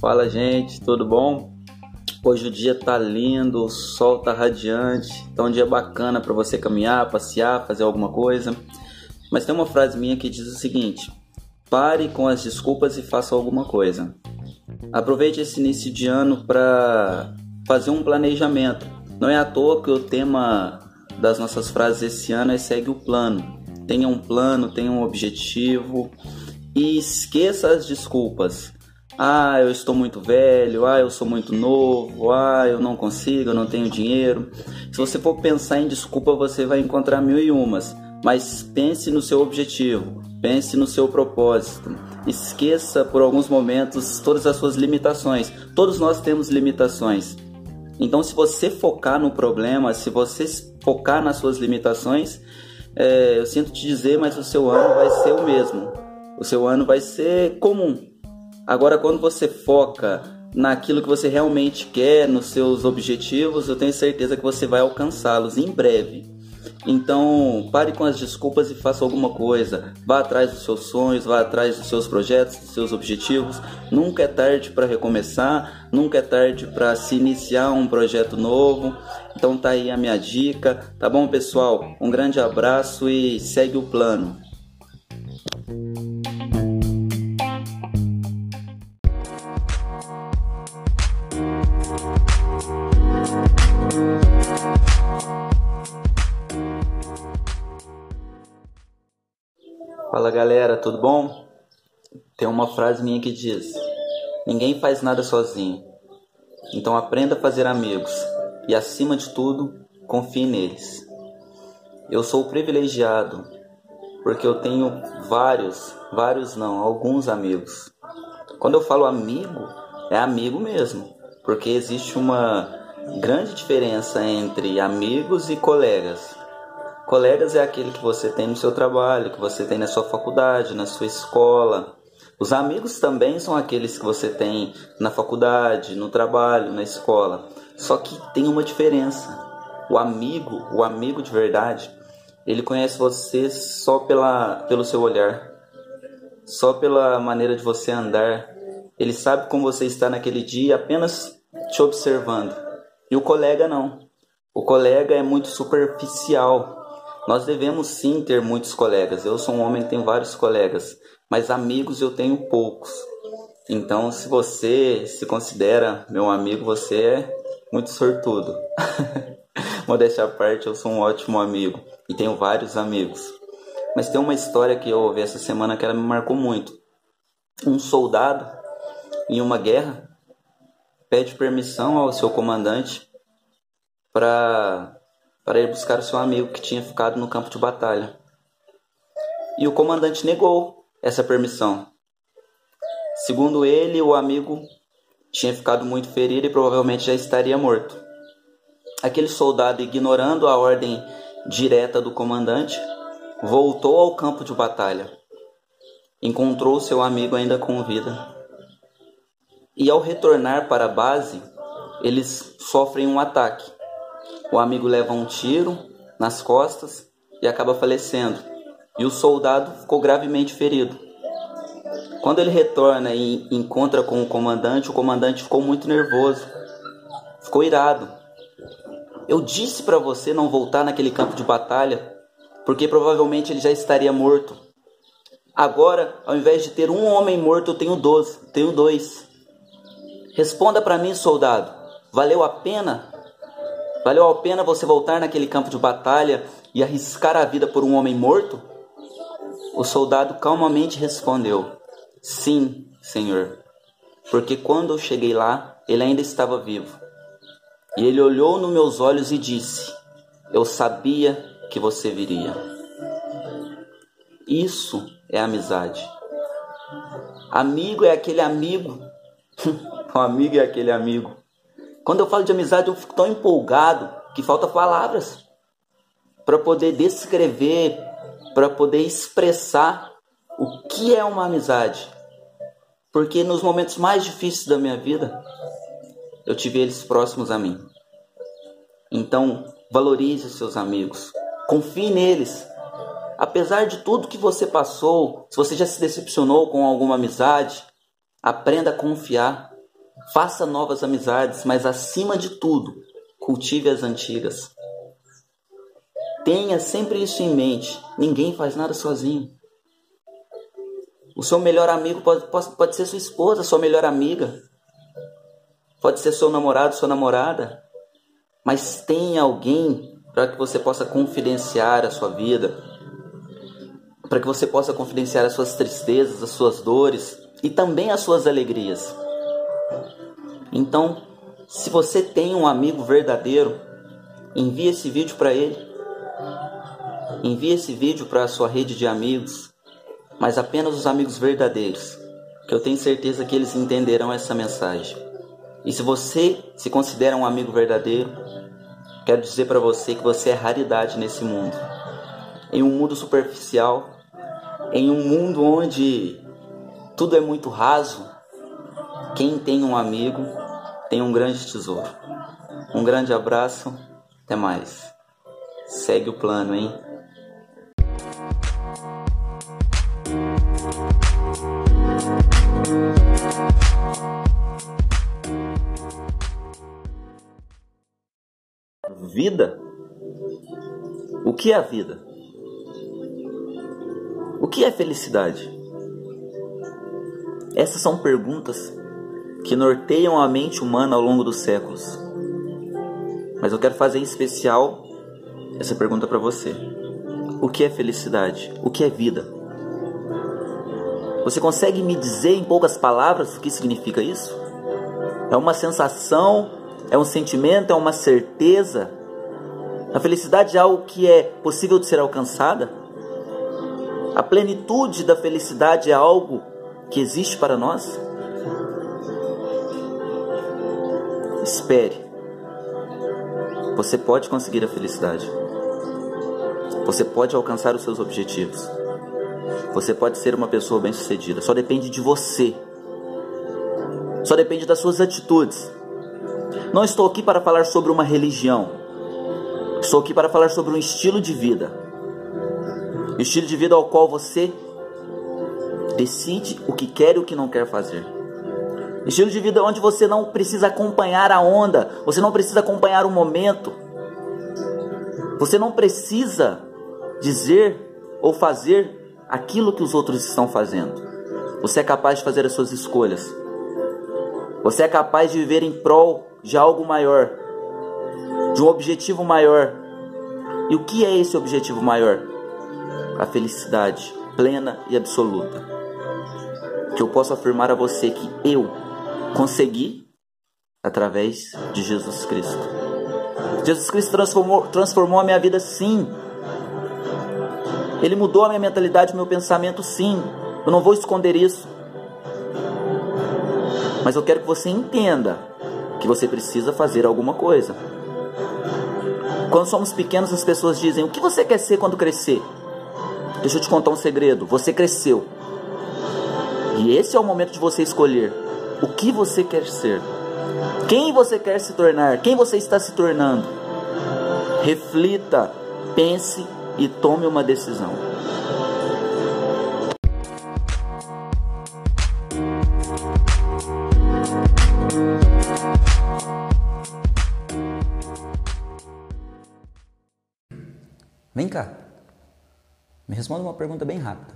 Fala gente, tudo bom? Hoje o dia tá lindo, o sol tá radiante, tá um dia bacana para você caminhar, passear, fazer alguma coisa. Mas tem uma frase minha que diz o seguinte: pare com as desculpas e faça alguma coisa. Aproveite esse início de ano para fazer um planejamento. Não é à toa que o tema das nossas frases esse ano é segue o plano. Tenha um plano, tenha um objetivo e esqueça as desculpas. Ah, eu estou muito velho, ah, eu sou muito novo, ah, eu não consigo, eu não tenho dinheiro. Se você for pensar em desculpa, você vai encontrar mil e umas. Mas pense no seu objetivo, pense no seu propósito. Esqueça por alguns momentos todas as suas limitações. Todos nós temos limitações. Então, se você focar no problema, se você focar nas suas limitações, é, eu sinto te dizer, mas o seu ano vai ser o mesmo. O seu ano vai ser comum. Agora, quando você foca naquilo que você realmente quer, nos seus objetivos, eu tenho certeza que você vai alcançá-los em breve. Então, pare com as desculpas e faça alguma coisa. Vá atrás dos seus sonhos, vá atrás dos seus projetos, dos seus objetivos. Nunca é tarde para recomeçar, nunca é tarde para se iniciar um projeto novo. Então tá aí a minha dica, tá bom, pessoal? Um grande abraço e segue o plano. Fala galera, tudo bom? Tem uma frase minha que diz: Ninguém faz nada sozinho. Então aprenda a fazer amigos e, acima de tudo, confie neles. Eu sou privilegiado porque eu tenho vários, vários não, alguns amigos. Quando eu falo amigo, é amigo mesmo, porque existe uma grande diferença entre amigos e colegas. Colegas é aquele que você tem no seu trabalho, que você tem na sua faculdade, na sua escola. Os amigos também são aqueles que você tem na faculdade, no trabalho, na escola. Só que tem uma diferença. O amigo, o amigo de verdade, ele conhece você só pela, pelo seu olhar, só pela maneira de você andar. Ele sabe como você está naquele dia apenas te observando. E o colega não. O colega é muito superficial. Nós devemos sim ter muitos colegas. Eu sou um homem que tem vários colegas, mas amigos eu tenho poucos. Então, se você se considera meu amigo, você é muito sortudo. Modéstia à parte, eu sou um ótimo amigo e tenho vários amigos. Mas tem uma história que eu ouvi essa semana que ela me marcou muito. Um soldado em uma guerra pede permissão ao seu comandante para para ir buscar o seu amigo que tinha ficado no campo de batalha. E o comandante negou essa permissão. Segundo ele, o amigo tinha ficado muito ferido e provavelmente já estaria morto. Aquele soldado, ignorando a ordem direta do comandante, voltou ao campo de batalha. Encontrou seu amigo ainda com vida. E ao retornar para a base, eles sofrem um ataque. O amigo leva um tiro nas costas e acaba falecendo. E o soldado ficou gravemente ferido. Quando ele retorna e encontra com o comandante, o comandante ficou muito nervoso, ficou irado. Eu disse para você não voltar naquele campo de batalha, porque provavelmente ele já estaria morto. Agora, ao invés de ter um homem morto, eu tenho dois. Tenho dois. Responda para mim, soldado. Valeu a pena Valeu a pena você voltar naquele campo de batalha e arriscar a vida por um homem morto? O soldado calmamente respondeu: Sim, senhor, porque quando eu cheguei lá, ele ainda estava vivo. E ele olhou nos meus olhos e disse: Eu sabia que você viria. Isso é amizade. Amigo é aquele amigo. o amigo é aquele amigo quando eu falo de amizade, eu fico tão empolgado que falta palavras para poder descrever, para poder expressar o que é uma amizade. Porque nos momentos mais difíceis da minha vida, eu tive eles próximos a mim. Então, valorize seus amigos, confie neles. apesar de tudo que você passou, se você já se decepcionou com alguma amizade, aprenda a confiar, faça novas amizades, mas acima de tudo, cultive as antigas. Tenha sempre isso em mente: ninguém faz nada sozinho. O seu melhor amigo pode, pode, pode ser sua esposa, sua melhor amiga. Pode ser seu namorado, sua namorada. Mas tenha alguém para que você possa confidenciar a sua vida, para que você possa confidenciar as suas tristezas, as suas dores e também as suas alegrias. Então, se você tem um amigo verdadeiro, envie esse vídeo para ele. Envie esse vídeo para a sua rede de amigos, mas apenas os amigos verdadeiros, que eu tenho certeza que eles entenderão essa mensagem. E se você se considera um amigo verdadeiro, quero dizer para você que você é raridade nesse mundo. Em um mundo superficial, em um mundo onde tudo é muito raso, quem tem um amigo tem um grande tesouro. Um grande abraço, até mais. Segue o plano, hein? Vida? O que é a vida? O que é felicidade? Essas são perguntas que norteiam a mente humana ao longo dos séculos. Mas eu quero fazer em especial essa pergunta para você: O que é felicidade? O que é vida? Você consegue me dizer em poucas palavras o que significa isso? É uma sensação? É um sentimento? É uma certeza? A felicidade é algo que é possível de ser alcançada? A plenitude da felicidade é algo que existe para nós? Espere. Você pode conseguir a felicidade. Você pode alcançar os seus objetivos. Você pode ser uma pessoa bem-sucedida. Só depende de você. Só depende das suas atitudes. Não estou aqui para falar sobre uma religião. Estou aqui para falar sobre um estilo de vida. Estilo de vida ao qual você decide o que quer e o que não quer fazer. Estilo de vida onde você não precisa acompanhar a onda, você não precisa acompanhar o momento. Você não precisa dizer ou fazer aquilo que os outros estão fazendo. Você é capaz de fazer as suas escolhas. Você é capaz de viver em prol de algo maior de um objetivo maior. E o que é esse objetivo maior? A felicidade plena e absoluta. Que eu posso afirmar a você que eu consegui através de Jesus Cristo. Jesus Cristo transformou, transformou a minha vida, sim. Ele mudou a minha mentalidade, o meu pensamento, sim. Eu não vou esconder isso. Mas eu quero que você entenda que você precisa fazer alguma coisa. Quando somos pequenos, as pessoas dizem: O que você quer ser quando crescer? Deixa eu te contar um segredo: você cresceu. E esse é o momento de você escolher o que você quer ser, quem você quer se tornar, quem você está se tornando. Reflita, pense e tome uma decisão. Responda uma pergunta bem rápida.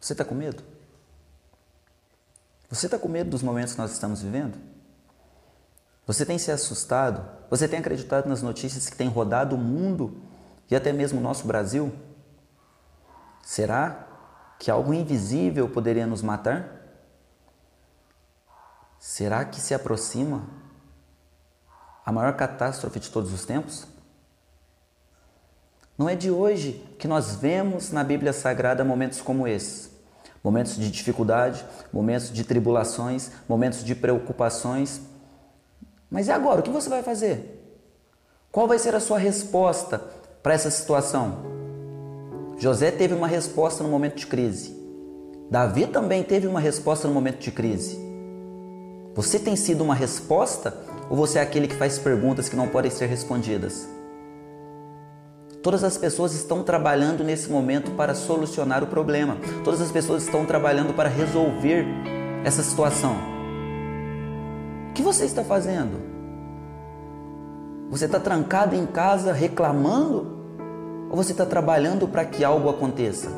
Você está com medo? Você está com medo dos momentos que nós estamos vivendo? Você tem se assustado? Você tem acreditado nas notícias que têm rodado o mundo e até mesmo o nosso Brasil? Será que algo invisível poderia nos matar? Será que se aproxima a maior catástrofe de todos os tempos? Não é de hoje que nós vemos na Bíblia Sagrada momentos como esses. Momentos de dificuldade, momentos de tribulações, momentos de preocupações. Mas e agora? O que você vai fazer? Qual vai ser a sua resposta para essa situação? José teve uma resposta no momento de crise. Davi também teve uma resposta no momento de crise. Você tem sido uma resposta ou você é aquele que faz perguntas que não podem ser respondidas? Todas as pessoas estão trabalhando nesse momento para solucionar o problema. Todas as pessoas estão trabalhando para resolver essa situação. O que você está fazendo? Você está trancado em casa reclamando? Ou você está trabalhando para que algo aconteça?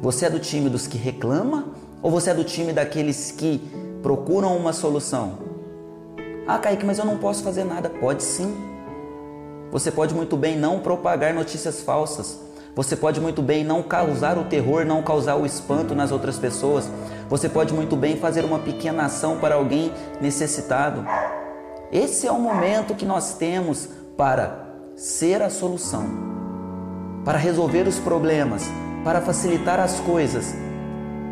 Você é do time dos que reclama ou você é do time daqueles que procuram uma solução? Ah, Kaique, mas eu não posso fazer nada. Pode sim. Você pode muito bem não propagar notícias falsas. Você pode muito bem não causar o terror, não causar o espanto nas outras pessoas. Você pode muito bem fazer uma pequena ação para alguém necessitado. Esse é o momento que nós temos para ser a solução, para resolver os problemas, para facilitar as coisas.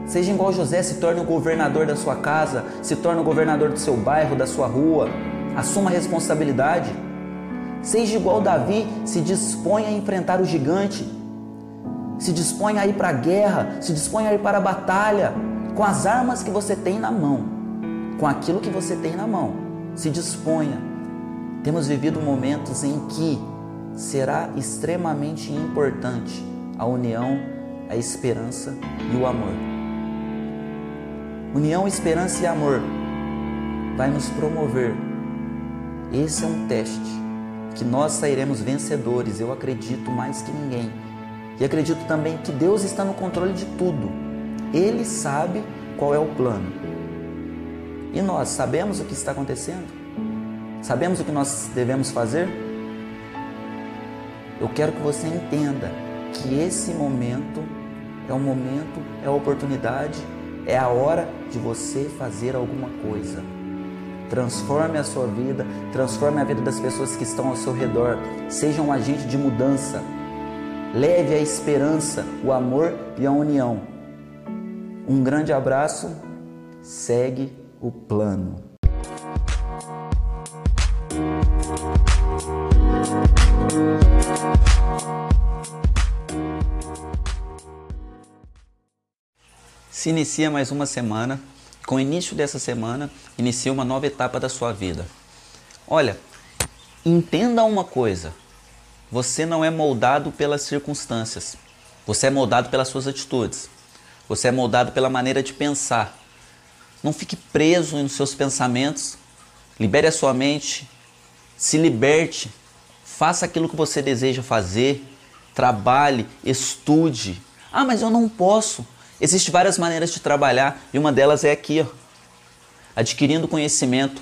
Seja igual José, se torne o governador da sua casa, se torne o governador do seu bairro, da sua rua. Assuma a responsabilidade. Seja igual Davi, se dispõe a enfrentar o gigante, se dispõe a ir para a guerra, se dispõe a ir para a batalha, com as armas que você tem na mão, com aquilo que você tem na mão. Se disponha. Temos vivido momentos em que será extremamente importante a união, a esperança e o amor. União, esperança e amor vai nos promover. Esse é um teste que nós sairemos vencedores, eu acredito mais que ninguém. E acredito também que Deus está no controle de tudo. Ele sabe qual é o plano. E nós sabemos o que está acontecendo? Sabemos o que nós devemos fazer? Eu quero que você entenda que esse momento é o momento, é a oportunidade, é a hora de você fazer alguma coisa. Transforme a sua vida, transforme a vida das pessoas que estão ao seu redor. Seja um agente de mudança. Leve a esperança, o amor e a união. Um grande abraço. Segue o plano. Se inicia mais uma semana com o início dessa semana, inicia uma nova etapa da sua vida. Olha, entenda uma coisa: você não é moldado pelas circunstâncias, você é moldado pelas suas atitudes, você é moldado pela maneira de pensar. Não fique preso nos seus pensamentos, libere a sua mente, se liberte, faça aquilo que você deseja fazer, trabalhe, estude. Ah, mas eu não posso. Existem várias maneiras de trabalhar e uma delas é aqui, ó, adquirindo conhecimento,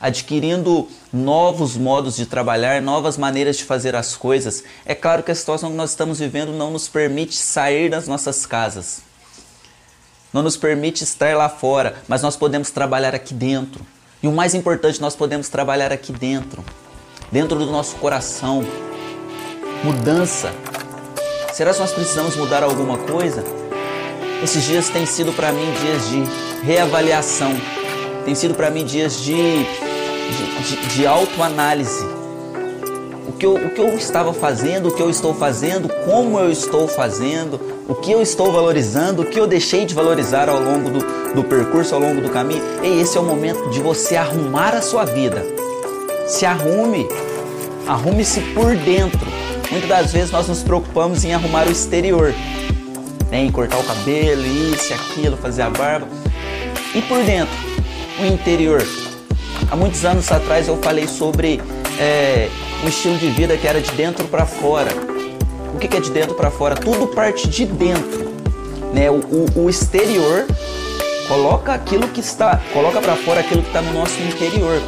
adquirindo novos modos de trabalhar, novas maneiras de fazer as coisas. É claro que a situação que nós estamos vivendo não nos permite sair das nossas casas, não nos permite estar lá fora, mas nós podemos trabalhar aqui dentro. E o mais importante, nós podemos trabalhar aqui dentro, dentro do nosso coração. Mudança. Será que nós precisamos mudar alguma coisa? Esses dias têm sido para mim dias de reavaliação, tem sido para mim dias de, de, de, de autoanálise. O que, eu, o que eu estava fazendo, o que eu estou fazendo, como eu estou fazendo, o que eu estou valorizando, o que eu deixei de valorizar ao longo do, do percurso, ao longo do caminho. E esse é o momento de você arrumar a sua vida. Se arrume, arrume-se por dentro. Muitas das vezes nós nos preocupamos em arrumar o exterior, né? cortar o cabelo, isso aquilo, fazer a barba. E por dentro, o interior. Há muitos anos atrás eu falei sobre é, um estilo de vida que era de dentro para fora. O que, que é de dentro para fora? Tudo parte de dentro. Né? O, o, o exterior coloca aquilo que está, coloca para fora aquilo que está no nosso interior.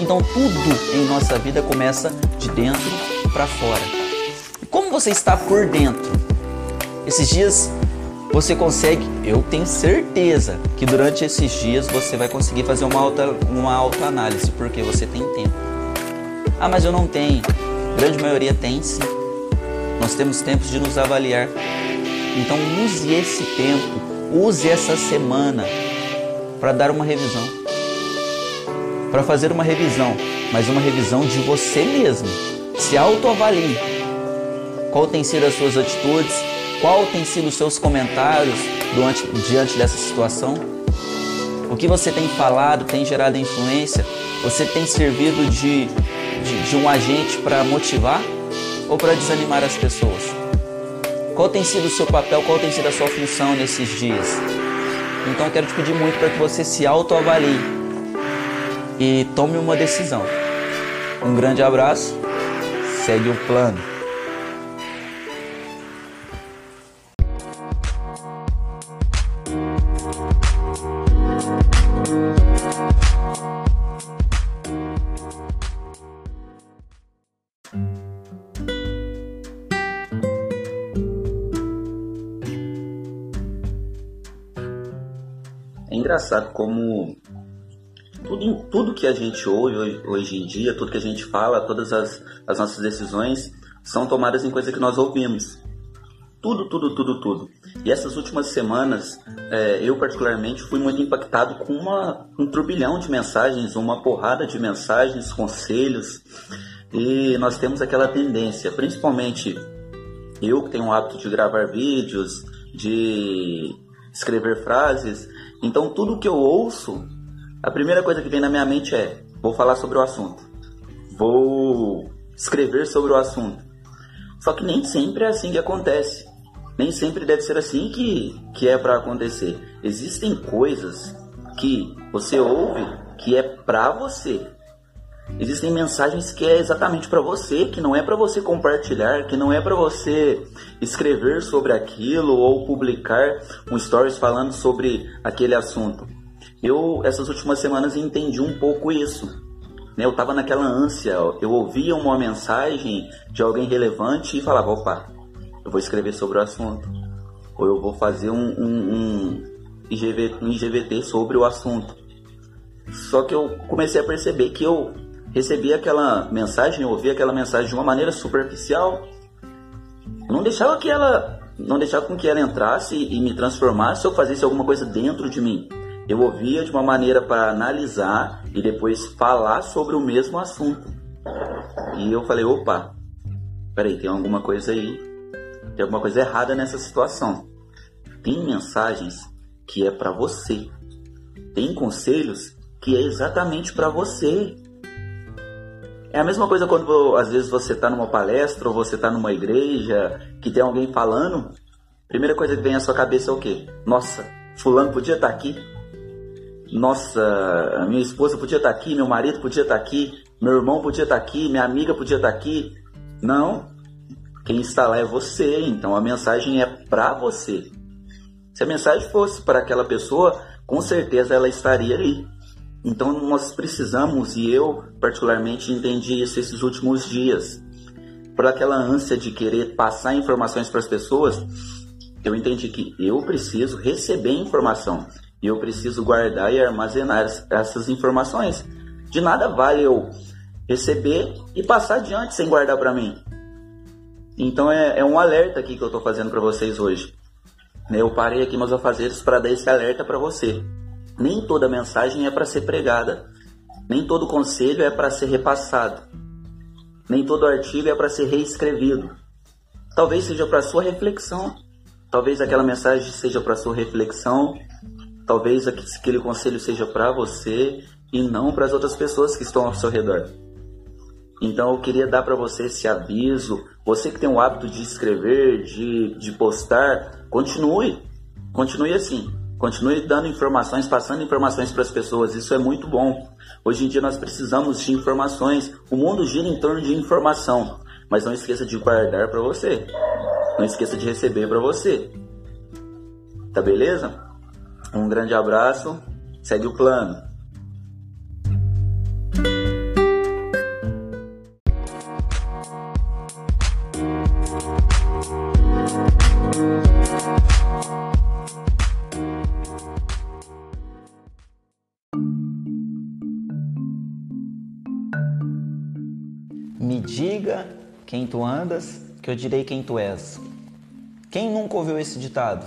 Então tudo em nossa vida começa de dentro para fora. E como você está por dentro? Esses dias você consegue, eu tenho certeza que durante esses dias você vai conseguir fazer uma alta uma autoanálise, porque você tem tempo. Ah, mas eu não tenho. A grande maioria tem sim. Nós temos tempos de nos avaliar. Então use esse tempo, use essa semana para dar uma revisão. Para fazer uma revisão, mas uma revisão de você mesmo. Se autoavalie. Qual tem sido as suas atitudes? Qual tem sido os seus comentários durante, diante dessa situação? O que você tem falado tem gerado influência? Você tem servido de, de, de um agente para motivar? ou para desanimar as pessoas? Qual tem sido o seu papel, qual tem sido a sua função nesses dias? Então quero te pedir muito para que você se autoavalie e tome uma decisão. Um grande abraço, segue o plano. Engraçado como tudo, tudo que a gente ouve hoje em dia, tudo que a gente fala, todas as, as nossas decisões são tomadas em coisa que nós ouvimos. Tudo, tudo, tudo, tudo. E essas últimas semanas, é, eu particularmente fui muito impactado com uma, um turbilhão de mensagens, uma porrada de mensagens, conselhos. E nós temos aquela tendência, principalmente eu que tenho o hábito de gravar vídeos, de escrever frases, então tudo que eu ouço, a primeira coisa que vem na minha mente é: vou falar sobre o assunto, vou escrever sobre o assunto. Só que nem sempre é assim que acontece. Nem sempre deve ser assim que, que é para acontecer. Existem coisas que você ouve que é para você. Existem mensagens que é exatamente para você, que não é para você compartilhar, que não é para você escrever sobre aquilo ou publicar um stories falando sobre aquele assunto. Eu essas últimas semanas entendi um pouco isso. Né? Eu estava naquela ânsia, eu ouvia uma mensagem de alguém relevante e falava, opa, eu vou escrever sobre o assunto. Ou eu vou fazer um, um, um, IGV, um IGVT sobre o assunto. Só que eu comecei a perceber que eu recebia aquela mensagem, eu ouvia aquela mensagem de uma maneira superficial. Não deixava que ela, não deixava com que ela entrasse e me transformasse ou fizesse alguma coisa dentro de mim. Eu ouvia de uma maneira para analisar e depois falar sobre o mesmo assunto. E eu falei, opa, peraí, tem alguma coisa aí, tem alguma coisa errada nessa situação. Tem mensagens que é para você. Tem conselhos que é exatamente para você. É a mesma coisa quando às vezes você está numa palestra ou você está numa igreja que tem alguém falando. Primeira coisa que vem à sua cabeça é o quê? Nossa, fulano podia estar tá aqui. Nossa, minha esposa podia estar tá aqui, meu marido podia estar tá aqui, meu irmão podia estar aqui, minha amiga podia estar aqui. Não, quem está lá é você, então a mensagem é para você. Se a mensagem fosse para aquela pessoa, com certeza ela estaria ali. Então nós precisamos, e eu particularmente entendi isso esses últimos dias, por aquela ânsia de querer passar informações para as pessoas, eu entendi que eu preciso receber informação e eu preciso guardar e armazenar essas informações. De nada vale eu receber e passar adiante sem guardar para mim. Então é, é, um alerta aqui que eu estou fazendo para vocês hoje. Eu parei aqui meus afazeres para dar esse alerta para você. Nem toda mensagem é para ser pregada, nem todo conselho é para ser repassado, nem todo artigo é para ser reescrevido. Talvez seja para sua reflexão, talvez aquela mensagem seja para sua reflexão, talvez aquele conselho seja para você e não para as outras pessoas que estão ao seu redor. Então eu queria dar para você esse aviso. Você que tem o hábito de escrever, de, de postar, continue. Continue assim. Continue dando informações, passando informações para as pessoas. Isso é muito bom. Hoje em dia nós precisamos de informações. O mundo gira em torno de informação. Mas não esqueça de guardar para você. Não esqueça de receber para você. Tá beleza? Um grande abraço. Segue o plano. Tu andas, que eu direi quem tu és. Quem nunca ouviu esse ditado?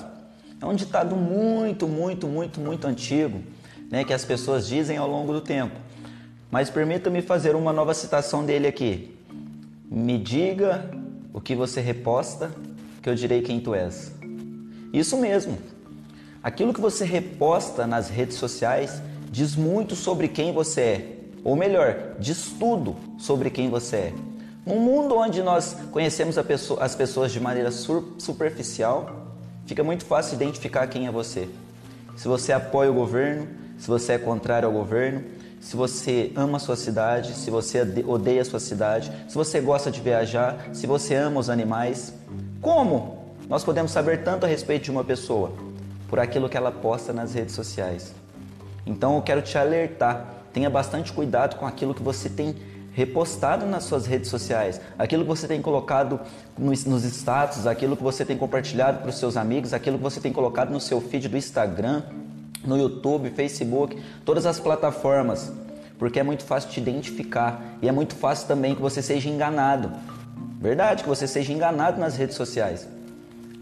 É um ditado muito, muito, muito, muito antigo, né, que as pessoas dizem ao longo do tempo. Mas permita-me fazer uma nova citação dele aqui. Me diga o que você reposta, que eu direi quem tu és. Isso mesmo. Aquilo que você reposta nas redes sociais diz muito sobre quem você é ou melhor, diz tudo sobre quem você é. Num mundo onde nós conhecemos pessoa, as pessoas de maneira superficial, fica muito fácil identificar quem é você. Se você apoia o governo, se você é contrário ao governo, se você ama a sua cidade, se você odeia a sua cidade, se você gosta de viajar, se você ama os animais. Como nós podemos saber tanto a respeito de uma pessoa? Por aquilo que ela posta nas redes sociais. Então eu quero te alertar, tenha bastante cuidado com aquilo que você tem repostado nas suas redes sociais, aquilo que você tem colocado nos, nos status, aquilo que você tem compartilhado para os seus amigos, aquilo que você tem colocado no seu feed do Instagram, no YouTube, Facebook, todas as plataformas, porque é muito fácil te identificar e é muito fácil também que você seja enganado. Verdade, que você seja enganado nas redes sociais.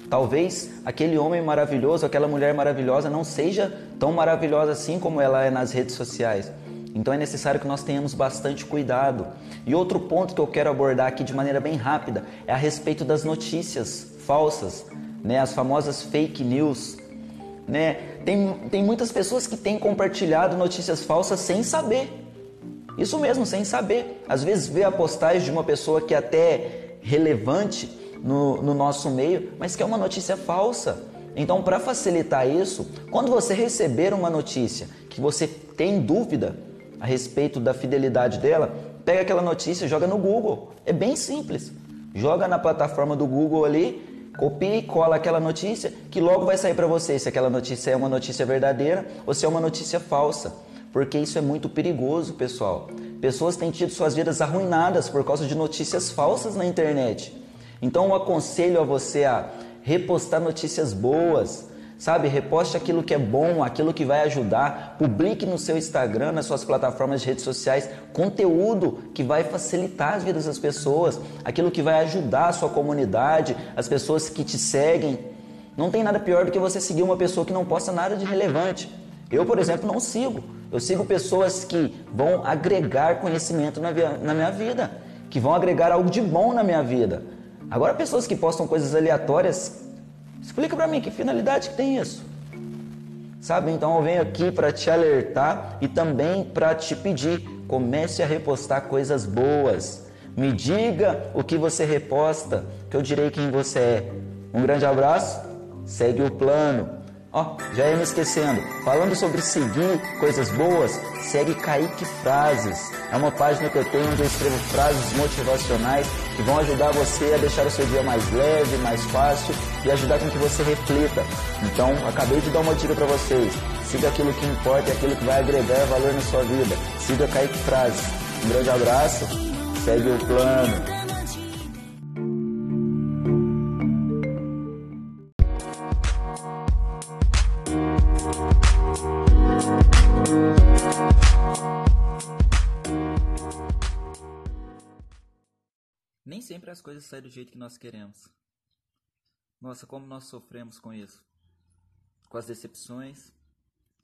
Talvez aquele homem maravilhoso, aquela mulher maravilhosa não seja tão maravilhosa assim como ela é nas redes sociais. Então é necessário que nós tenhamos bastante cuidado. E outro ponto que eu quero abordar aqui de maneira bem rápida é a respeito das notícias falsas, né? as famosas fake news. Né? Tem, tem muitas pessoas que têm compartilhado notícias falsas sem saber. Isso mesmo, sem saber. Às vezes vê a postagem de uma pessoa que é até relevante no, no nosso meio, mas que é uma notícia falsa. Então, para facilitar isso, quando você receber uma notícia que você tem dúvida a respeito da fidelidade dela, pega aquela notícia e joga no Google. É bem simples. Joga na plataforma do Google ali Copia e cola aquela notícia que logo vai sair para você se aquela notícia é uma notícia verdadeira ou se é uma notícia falsa. Porque isso é muito perigoso, pessoal. Pessoas têm tido suas vidas arruinadas por causa de notícias falsas na internet. Então eu aconselho a você a repostar notícias boas, Sabe, reposte aquilo que é bom, aquilo que vai ajudar. Publique no seu Instagram, nas suas plataformas de redes sociais, conteúdo que vai facilitar as vidas das pessoas, aquilo que vai ajudar a sua comunidade, as pessoas que te seguem. Não tem nada pior do que você seguir uma pessoa que não posta nada de relevante. Eu, por exemplo, não sigo. Eu sigo pessoas que vão agregar conhecimento na, na minha vida, que vão agregar algo de bom na minha vida. Agora, pessoas que postam coisas aleatórias Explica para mim que finalidade que tem isso. Sabe? Então eu venho aqui para te alertar e também para te pedir, comece a repostar coisas boas. Me diga o que você reposta, que eu direi quem você é. Um grande abraço, segue o plano. Ó, oh, já ia me esquecendo. Falando sobre seguir coisas boas, segue Kaique Frases. É uma página que eu tenho onde eu escrevo frases motivacionais que vão ajudar você a deixar o seu dia mais leve, mais fácil e ajudar com que você reflita. Então, acabei de dar uma dica para vocês. Siga aquilo que importa e aquilo que vai agregar valor na sua vida. Siga Kaique Frases. Um grande abraço, segue o plano. Sempre as coisas saem do jeito que nós queremos. Nossa, como nós sofremos com isso. Com as decepções,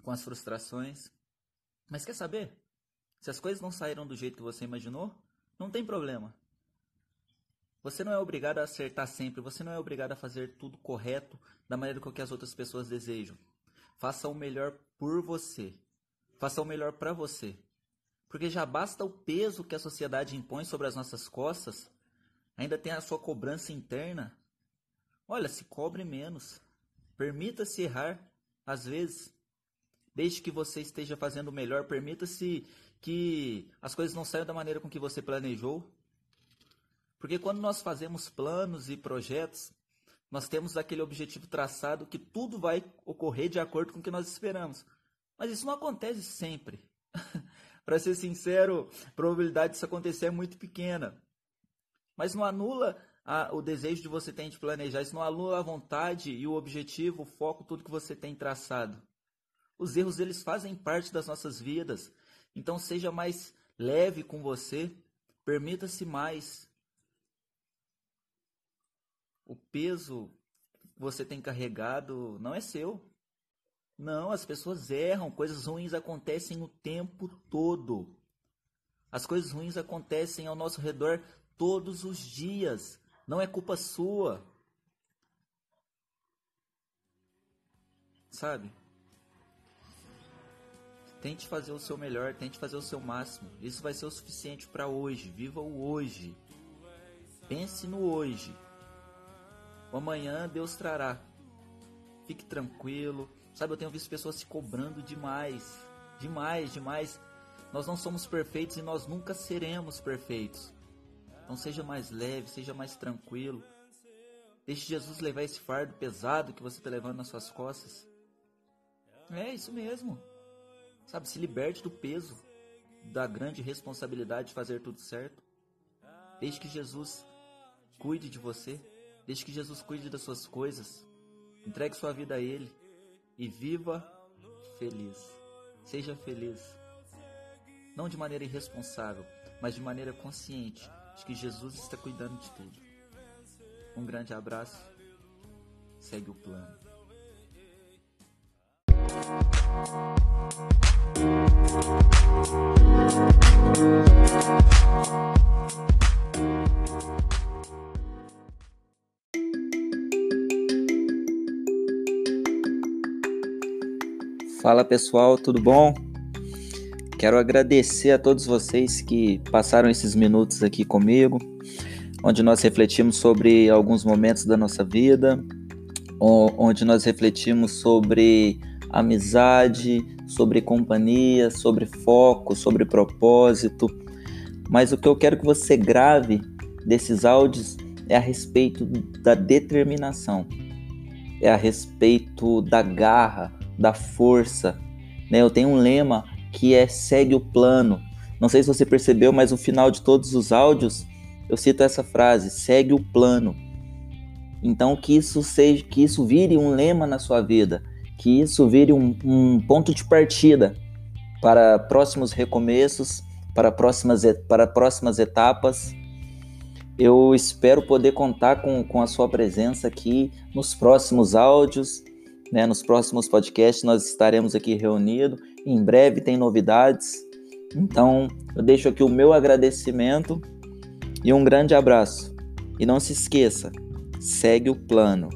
com as frustrações. Mas quer saber? Se as coisas não saíram do jeito que você imaginou, não tem problema. Você não é obrigado a acertar sempre, você não é obrigado a fazer tudo correto da maneira que as outras pessoas desejam. Faça o melhor por você. Faça o melhor para você. Porque já basta o peso que a sociedade impõe sobre as nossas costas ainda tem a sua cobrança interna, olha, se cobre menos. Permita-se errar, às vezes. Desde que você esteja fazendo o melhor, permita-se que as coisas não saiam da maneira com que você planejou. Porque quando nós fazemos planos e projetos, nós temos aquele objetivo traçado que tudo vai ocorrer de acordo com o que nós esperamos. Mas isso não acontece sempre. Para ser sincero, a probabilidade disso acontecer é muito pequena. Mas não anula a, o desejo de você ter de planejar, isso não anula a vontade e o objetivo, o foco, tudo que você tem traçado. Os erros eles fazem parte das nossas vidas. Então seja mais leve com você, permita-se mais. O peso que você tem carregado não é seu. Não, as pessoas erram, coisas ruins acontecem o tempo todo. As coisas ruins acontecem ao nosso redor todos os dias. Não é culpa sua. Sabe? Tente fazer o seu melhor, tente fazer o seu máximo. Isso vai ser o suficiente para hoje. Viva o hoje. Pense no hoje. O amanhã Deus trará. Fique tranquilo. Sabe, eu tenho visto pessoas se cobrando demais. Demais, demais. Nós não somos perfeitos e nós nunca seremos perfeitos. Então seja mais leve, seja mais tranquilo. Deixe Jesus levar esse fardo pesado que você está levando nas suas costas. É isso mesmo. Sabe, se liberte do peso, da grande responsabilidade de fazer tudo certo. Deixe que Jesus cuide de você. Deixe que Jesus cuide das suas coisas. Entregue sua vida a Ele e viva feliz. Seja feliz. Não de maneira irresponsável, mas de maneira consciente de que Jesus está cuidando de tudo. Um grande abraço. Segue o plano. Fala pessoal, tudo bom? Quero agradecer a todos vocês que passaram esses minutos aqui comigo, onde nós refletimos sobre alguns momentos da nossa vida, onde nós refletimos sobre amizade, sobre companhia, sobre foco, sobre propósito. Mas o que eu quero que você grave desses áudios é a respeito da determinação, é a respeito da garra, da força. Né? Eu tenho um lema que é segue o plano. Não sei se você percebeu, mas no final de todos os áudios eu cito essa frase: segue o plano. Então que isso seja, que isso vire um lema na sua vida, que isso vire um, um ponto de partida para próximos recomeços, para próximas, para próximas etapas. Eu espero poder contar com, com a sua presença aqui nos próximos áudios, né, nos próximos podcasts. Nós estaremos aqui reunidos em breve tem novidades. Então, eu deixo aqui o meu agradecimento e um grande abraço. E não se esqueça, segue o plano.